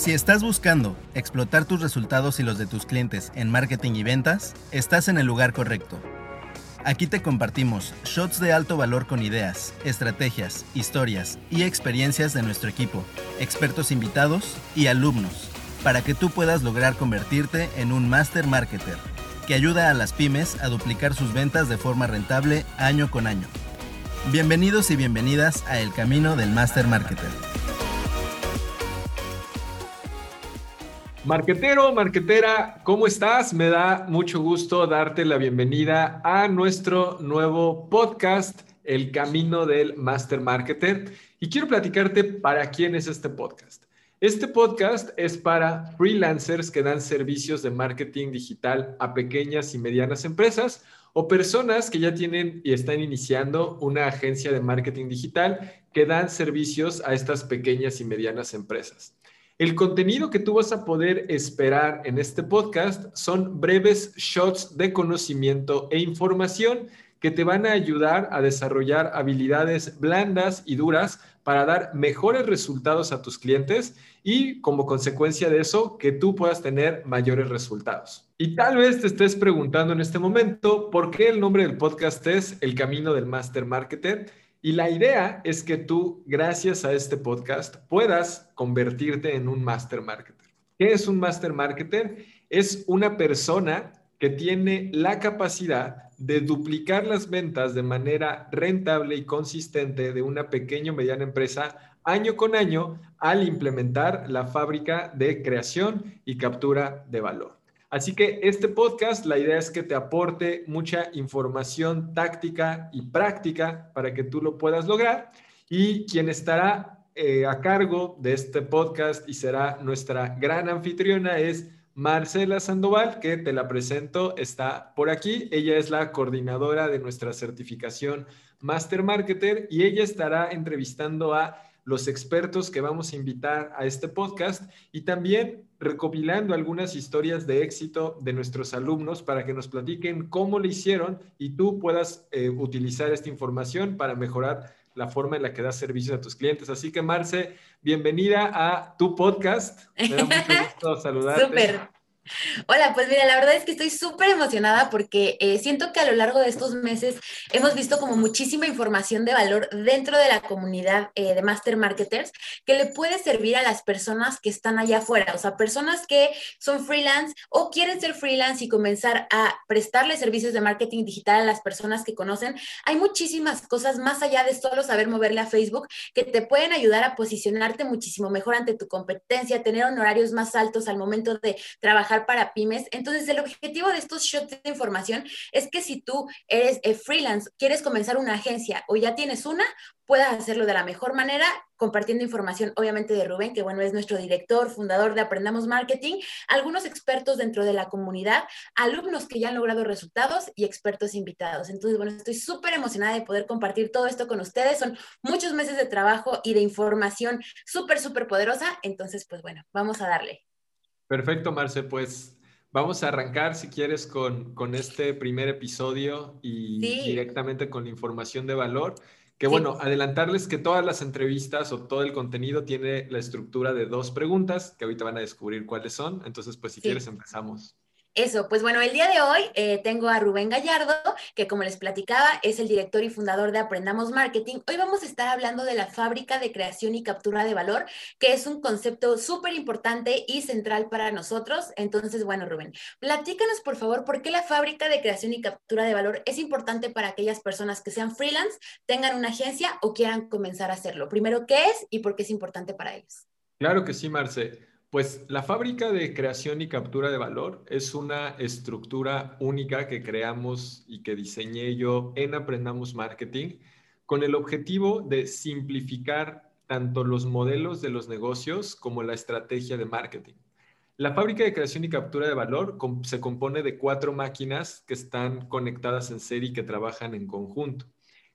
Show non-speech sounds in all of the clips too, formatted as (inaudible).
Si estás buscando explotar tus resultados y los de tus clientes en marketing y ventas, estás en el lugar correcto. Aquí te compartimos shots de alto valor con ideas, estrategias, historias y experiencias de nuestro equipo, expertos invitados y alumnos, para que tú puedas lograr convertirte en un master marketer que ayuda a las pymes a duplicar sus ventas de forma rentable año con año. Bienvenidos y bienvenidas a El Camino del Master Marketer. Marquetero, marquetera, ¿cómo estás? Me da mucho gusto darte la bienvenida a nuestro nuevo podcast, El Camino del Master Marketer. Y quiero platicarte para quién es este podcast. Este podcast es para freelancers que dan servicios de marketing digital a pequeñas y medianas empresas o personas que ya tienen y están iniciando una agencia de marketing digital que dan servicios a estas pequeñas y medianas empresas. El contenido que tú vas a poder esperar en este podcast son breves shots de conocimiento e información que te van a ayudar a desarrollar habilidades blandas y duras para dar mejores resultados a tus clientes y como consecuencia de eso que tú puedas tener mayores resultados. Y tal vez te estés preguntando en este momento por qué el nombre del podcast es El Camino del Master Marketer y la idea es que tú, gracias a este podcast, puedas convertirte en un master marketer. ¿Qué es un master marketer? Es una persona que tiene la capacidad de duplicar las ventas de manera rentable y consistente de una pequeña o mediana empresa año con año al implementar la fábrica de creación y captura de valor. Así que este podcast, la idea es que te aporte mucha información táctica y práctica para que tú lo puedas lograr. Y quien estará eh, a cargo de este podcast y será nuestra gran anfitriona es Marcela Sandoval, que te la presento, está por aquí. Ella es la coordinadora de nuestra certificación Master Marketer y ella estará entrevistando a los expertos que vamos a invitar a este podcast y también recopilando algunas historias de éxito de nuestros alumnos para que nos platiquen cómo lo hicieron y tú puedas eh, utilizar esta información para mejorar la forma en la que das servicios a tus clientes. Así que, Marce, bienvenida a tu podcast. Me da mucho (laughs) gusto saludarte. Súper. Hola, pues mira, la verdad es que estoy súper emocionada porque eh, siento que a lo largo de estos meses hemos visto como muchísima información de valor dentro de la comunidad eh, de Master Marketers que le puede servir a las personas que están allá afuera, o sea, personas que son freelance o quieren ser freelance y comenzar a prestarle servicios de marketing digital a las personas que conocen. Hay muchísimas cosas más allá de solo saber moverle a Facebook que te pueden ayudar a posicionarte muchísimo mejor ante tu competencia, tener honorarios más altos al momento de trabajar para pymes. Entonces, el objetivo de estos shots de información es que si tú eres eh, freelance, quieres comenzar una agencia o ya tienes una, puedas hacerlo de la mejor manera, compartiendo información, obviamente, de Rubén, que bueno, es nuestro director, fundador de Aprendamos Marketing, algunos expertos dentro de la comunidad, alumnos que ya han logrado resultados y expertos invitados. Entonces, bueno, estoy súper emocionada de poder compartir todo esto con ustedes. Son muchos meses de trabajo y de información súper, súper poderosa. Entonces, pues bueno, vamos a darle. Perfecto, Marce. Pues vamos a arrancar, si quieres, con, con este primer episodio y directamente con la información de valor. Que bueno, adelantarles que todas las entrevistas o todo el contenido tiene la estructura de dos preguntas, que ahorita van a descubrir cuáles son. Entonces, pues si quieres, empezamos. Eso, pues bueno, el día de hoy eh, tengo a Rubén Gallardo, que como les platicaba, es el director y fundador de Aprendamos Marketing. Hoy vamos a estar hablando de la fábrica de creación y captura de valor, que es un concepto súper importante y central para nosotros. Entonces, bueno, Rubén, platícanos por favor por qué la fábrica de creación y captura de valor es importante para aquellas personas que sean freelance, tengan una agencia o quieran comenzar a hacerlo. Primero, ¿qué es y por qué es importante para ellos? Claro que sí, Marce. Pues la fábrica de creación y captura de valor es una estructura única que creamos y que diseñé yo en Aprendamos Marketing con el objetivo de simplificar tanto los modelos de los negocios como la estrategia de marketing. La fábrica de creación y captura de valor se compone de cuatro máquinas que están conectadas en serie y que trabajan en conjunto.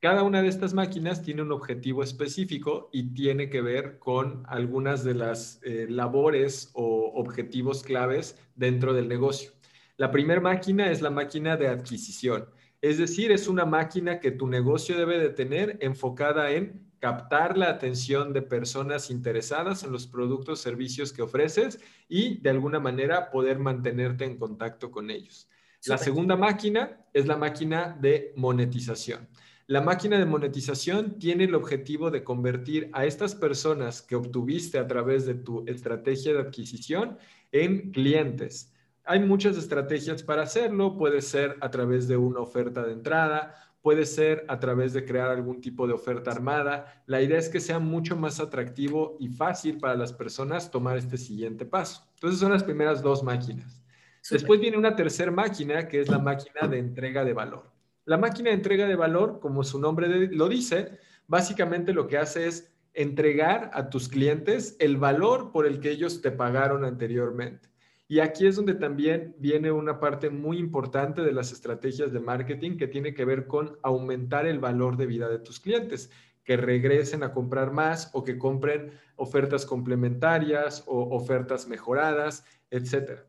Cada una de estas máquinas tiene un objetivo específico y tiene que ver con algunas de las eh, labores o objetivos claves dentro del negocio. La primera máquina es la máquina de adquisición, es decir, es una máquina que tu negocio debe de tener enfocada en captar la atención de personas interesadas en los productos, servicios que ofreces y de alguna manera poder mantenerte en contacto con ellos. La segunda máquina es la máquina de monetización. La máquina de monetización tiene el objetivo de convertir a estas personas que obtuviste a través de tu estrategia de adquisición en clientes. Hay muchas estrategias para hacerlo. Puede ser a través de una oferta de entrada, puede ser a través de crear algún tipo de oferta armada. La idea es que sea mucho más atractivo y fácil para las personas tomar este siguiente paso. Entonces son las primeras dos máquinas. Después viene una tercera máquina que es la máquina de entrega de valor. La máquina de entrega de valor, como su nombre lo dice, básicamente lo que hace es entregar a tus clientes el valor por el que ellos te pagaron anteriormente. Y aquí es donde también viene una parte muy importante de las estrategias de marketing que tiene que ver con aumentar el valor de vida de tus clientes, que regresen a comprar más o que compren ofertas complementarias o ofertas mejoradas, etc.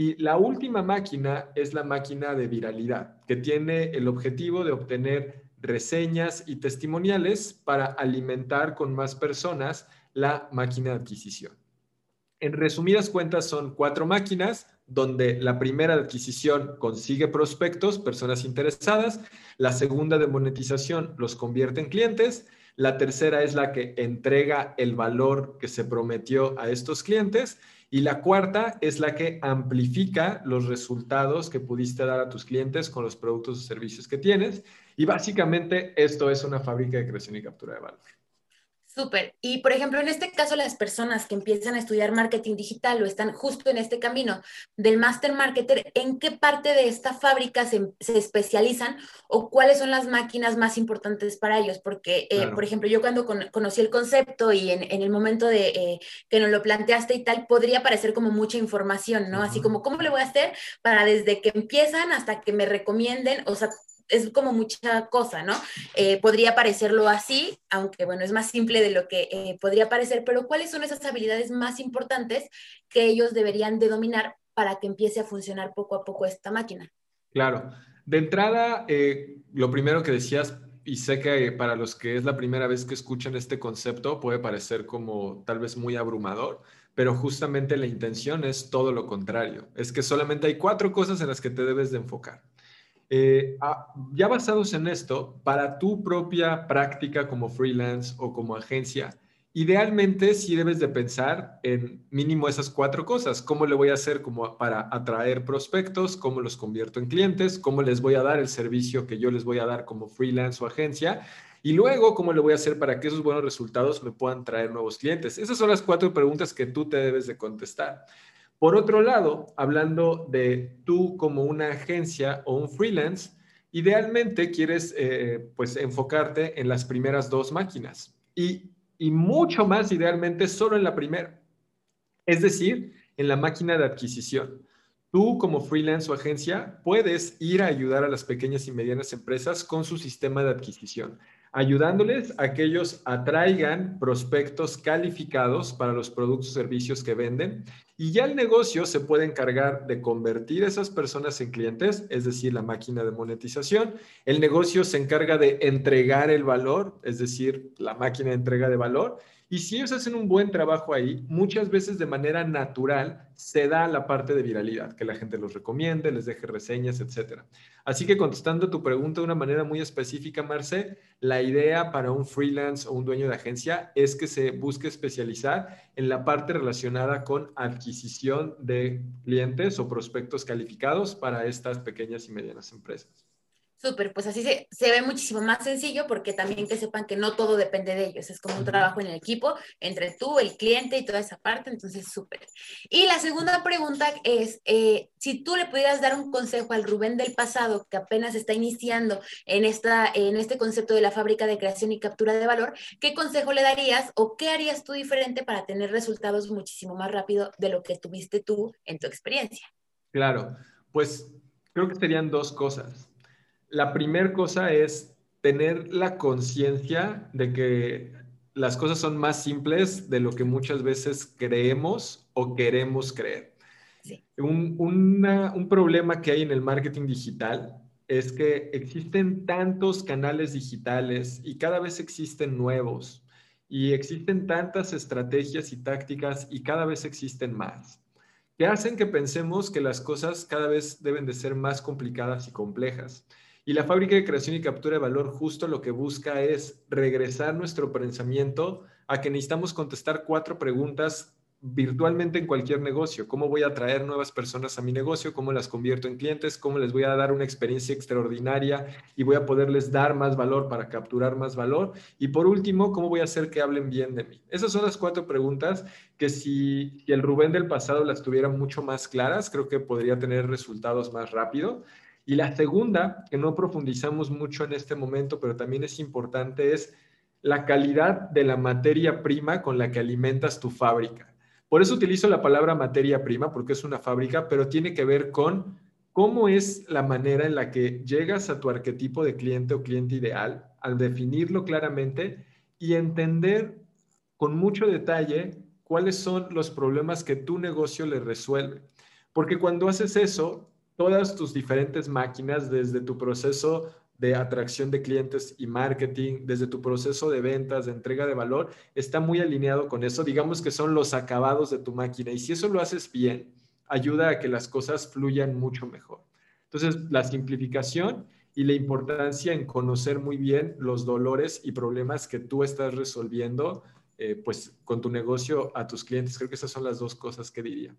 Y la última máquina es la máquina de viralidad, que tiene el objetivo de obtener reseñas y testimoniales para alimentar con más personas la máquina de adquisición. En resumidas cuentas, son cuatro máquinas donde la primera de adquisición consigue prospectos, personas interesadas, la segunda de monetización los convierte en clientes, la tercera es la que entrega el valor que se prometió a estos clientes y la cuarta es la que amplifica los resultados que pudiste dar a tus clientes con los productos o servicios que tienes. Y básicamente esto es una fábrica de creación y captura de valor. Súper. Y por ejemplo, en este caso, las personas que empiezan a estudiar marketing digital o están justo en este camino del master marketer, ¿en qué parte de esta fábrica se, especializan o cuáles son las máquinas más importantes para ellos? Porque, eh, por ejemplo, yo cuando conocí el concepto y en, el momento de eh, que nos lo planteaste y tal, podría parecer como mucha información, ¿no? Así como, ¿cómo le voy a hacer para desde que empiezan hasta que me recomienden? O sea, es como mucha cosa, ¿no? Eh, podría parecerlo así, aunque bueno, es más simple de lo que eh, podría parecer, pero ¿cuáles son esas habilidades más importantes que ellos deberían de dominar para que empiece a funcionar poco a poco esta máquina? Claro, de entrada, eh, lo primero que decías, y sé que para los que es la primera vez que escuchan este concepto puede parecer como tal vez muy abrumador, pero justamente la intención es todo lo contrario, es que solamente hay cuatro cosas en las que te debes de enfocar. Eh, ah, ya basados en esto, para tu propia práctica como freelance o como agencia, idealmente sí debes de pensar en mínimo esas cuatro cosas. ¿Cómo le voy a hacer como para atraer prospectos? ¿Cómo los convierto en clientes? ¿Cómo les voy a dar el servicio que yo les voy a dar como freelance o agencia? Y luego, ¿cómo le voy a hacer para que esos buenos resultados me puedan traer nuevos clientes? Esas son las cuatro preguntas que tú te debes de contestar. Por otro lado, hablando de tú como una agencia o un freelance, idealmente quieres eh, pues enfocarte en las primeras dos máquinas. Y, y mucho más idealmente solo en la primera, es decir, en la máquina de adquisición. Tú como freelance o agencia puedes ir a ayudar a las pequeñas y medianas empresas con su sistema de adquisición ayudándoles a que ellos atraigan prospectos calificados para los productos o servicios que venden y ya el negocio se puede encargar de convertir esas personas en clientes, es decir, la máquina de monetización. El negocio se encarga de entregar el valor, es decir, la máquina de entrega de valor y si ellos hacen un buen trabajo ahí, muchas veces de manera natural se da la parte de viralidad, que la gente los recomiende, les deje reseñas, etc. Así que contestando tu pregunta de una manera muy específica, Marce, la idea para un freelance o un dueño de agencia es que se busque especializar en la parte relacionada con adquisición de clientes o prospectos calificados para estas pequeñas y medianas empresas. Súper, pues así se, se, ve muchísimo más sencillo porque también que sepan que no todo depende de ellos, es como un trabajo en el equipo entre tú, el cliente y toda esa parte, entonces súper. Y la segunda pregunta es, eh, si tú le pudieras dar un consejo al Rubén del pasado que apenas está iniciando en, esta, en este concepto de la fábrica de creación y captura de valor, ¿qué consejo le darías o qué harías tú diferente para tener resultados muchísimo más rápido de lo que tuviste tú en tu experiencia? Claro, pues creo que serían dos cosas. La primera cosa es tener la conciencia de que las cosas son más simples de lo que muchas veces creemos o queremos creer. Un, un, problema que hay en el marketing digital es que existen tantos canales digitales y cada vez existen nuevos y existen tantas estrategias y tácticas y cada vez existen más que hacen que pensemos que las cosas cada vez deben de ser más complicadas y complejas. Y la fábrica de creación y captura de valor justo lo que busca es regresar nuestro pensamiento a que necesitamos contestar cuatro preguntas virtualmente en cualquier negocio. ¿Cómo voy a atraer nuevas personas a mi negocio? ¿Cómo las convierto en clientes? ¿Cómo les voy a dar una experiencia extraordinaria y voy a poderles dar más valor para capturar más valor? Y por último, ¿cómo voy a hacer que hablen bien de mí? Esas son las cuatro preguntas que si, el Rubén del pasado las tuviera mucho más claras, creo que podría tener resultados más rápido. Y la segunda, que no profundizamos mucho en este momento, pero también es importante, es la calidad de la materia prima con la que alimentas tu fábrica. Por eso utilizo la palabra materia prima, porque es una fábrica, pero tiene que ver con cómo es la manera en la que llegas a tu arquetipo de cliente o cliente ideal, al definirlo claramente y entender con mucho detalle cuáles son los problemas que tu negocio le resuelve. Porque cuando haces eso, todas tus diferentes máquinas, desde tu proceso de atracción de clientes y marketing, desde tu proceso de ventas, de entrega de valor, está muy alineado con eso. Digamos que son los acabados de tu máquina y si eso lo haces bien, ayuda a que las cosas fluyan mucho mejor. Entonces, la simplificación y la importancia en conocer muy bien los dolores y problemas que tú estás resolviendo, eh, pues con tu negocio a tus clientes. Creo que esas son las dos cosas que diría.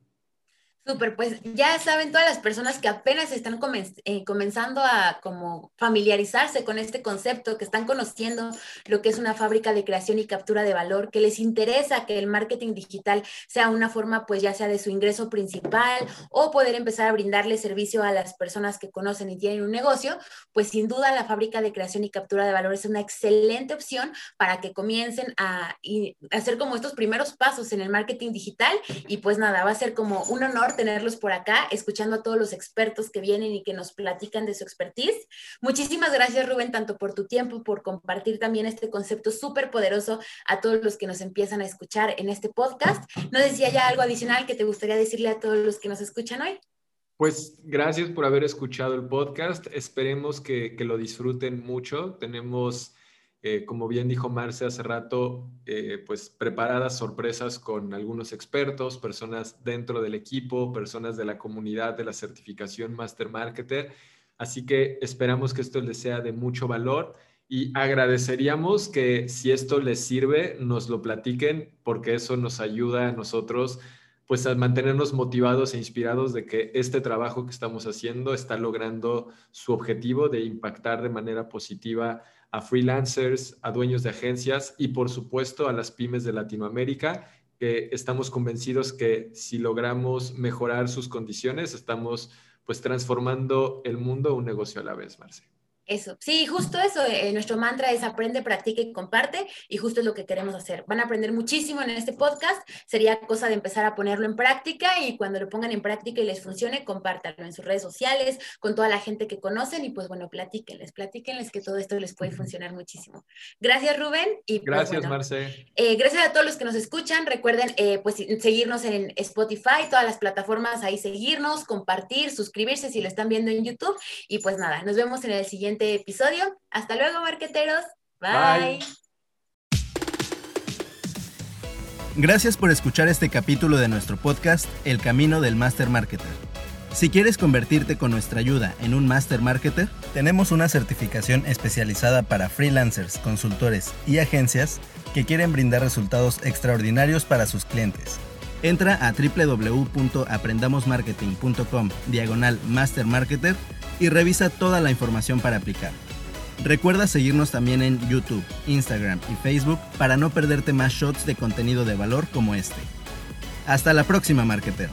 Súper, pues ya saben todas las personas que apenas están eh, comenzando a como familiarizarse con este concepto, que están conociendo lo que es una fábrica de creación y captura de valor, que les interesa que el marketing digital sea una forma pues ya sea de su ingreso principal o poder empezar a brindarle servicio a las personas que conocen y tienen un negocio, pues sin duda la fábrica de creación y captura de valor es una excelente opción para que comiencen a, a hacer como estos primeros pasos en el marketing digital y pues nada, va a ser como un honor tenerlos por acá, escuchando a todos los expertos que vienen y que nos platican de su expertise. Muchísimas gracias, Rubén, tanto por tu tiempo, por compartir también este concepto súper poderoso a todos los que nos empiezan a escuchar en este podcast. ¿No decía ya algo adicional que te gustaría decirle a todos los que nos escuchan hoy? Pues gracias por haber escuchado el podcast. Esperemos que, que lo disfruten mucho. Tenemos eh, como bien dijo Marce hace rato, eh, pues preparadas sorpresas con algunos expertos, personas dentro del equipo, personas de la comunidad de la certificación Master Marketer. Así que esperamos que esto les sea de mucho valor y agradeceríamos que si esto les sirve, nos lo platiquen porque eso nos ayuda a nosotros pues a mantenernos motivados e inspirados de que este trabajo que estamos haciendo está logrando su objetivo de impactar de manera positiva a freelancers, a dueños de agencias y por supuesto a las pymes de Latinoamérica, que estamos convencidos que si logramos mejorar sus condiciones, estamos pues transformando el mundo un negocio a la vez, Marce. Eso, sí, justo eso. Eh, nuestro mantra es aprende, practica y comparte y justo es lo que queremos hacer. Van a aprender muchísimo en este podcast. Sería cosa de empezar a ponerlo en práctica y cuando lo pongan en práctica y les funcione, compártanlo en sus redes sociales, con toda la gente que conocen y pues bueno, platíquenles, platíquenles que todo esto les puede funcionar muchísimo. Gracias Rubén. Y, pues, gracias Marce. Eh, gracias a todos los que nos escuchan. Recuerden eh, pues seguirnos en Spotify, todas las plataformas ahí seguirnos, compartir, suscribirse si lo están viendo en YouTube y pues nada, nos vemos en el siguiente episodio. Hasta luego, marqueteros. Bye. Gracias por escuchar este capítulo de nuestro podcast El Camino del Master Marketer. Si quieres convertirte con nuestra ayuda en un Master Marketer, tenemos una certificación especializada para freelancers, consultores y agencias que quieren brindar resultados extraordinarios para sus clientes. Entra a www.aprendamosmarketing.com diagonal Master Marketer y revisa toda la información para aplicar. Recuerda seguirnos también en YouTube, Instagram y Facebook para no perderte más shots de contenido de valor como este. Hasta la próxima, marketero.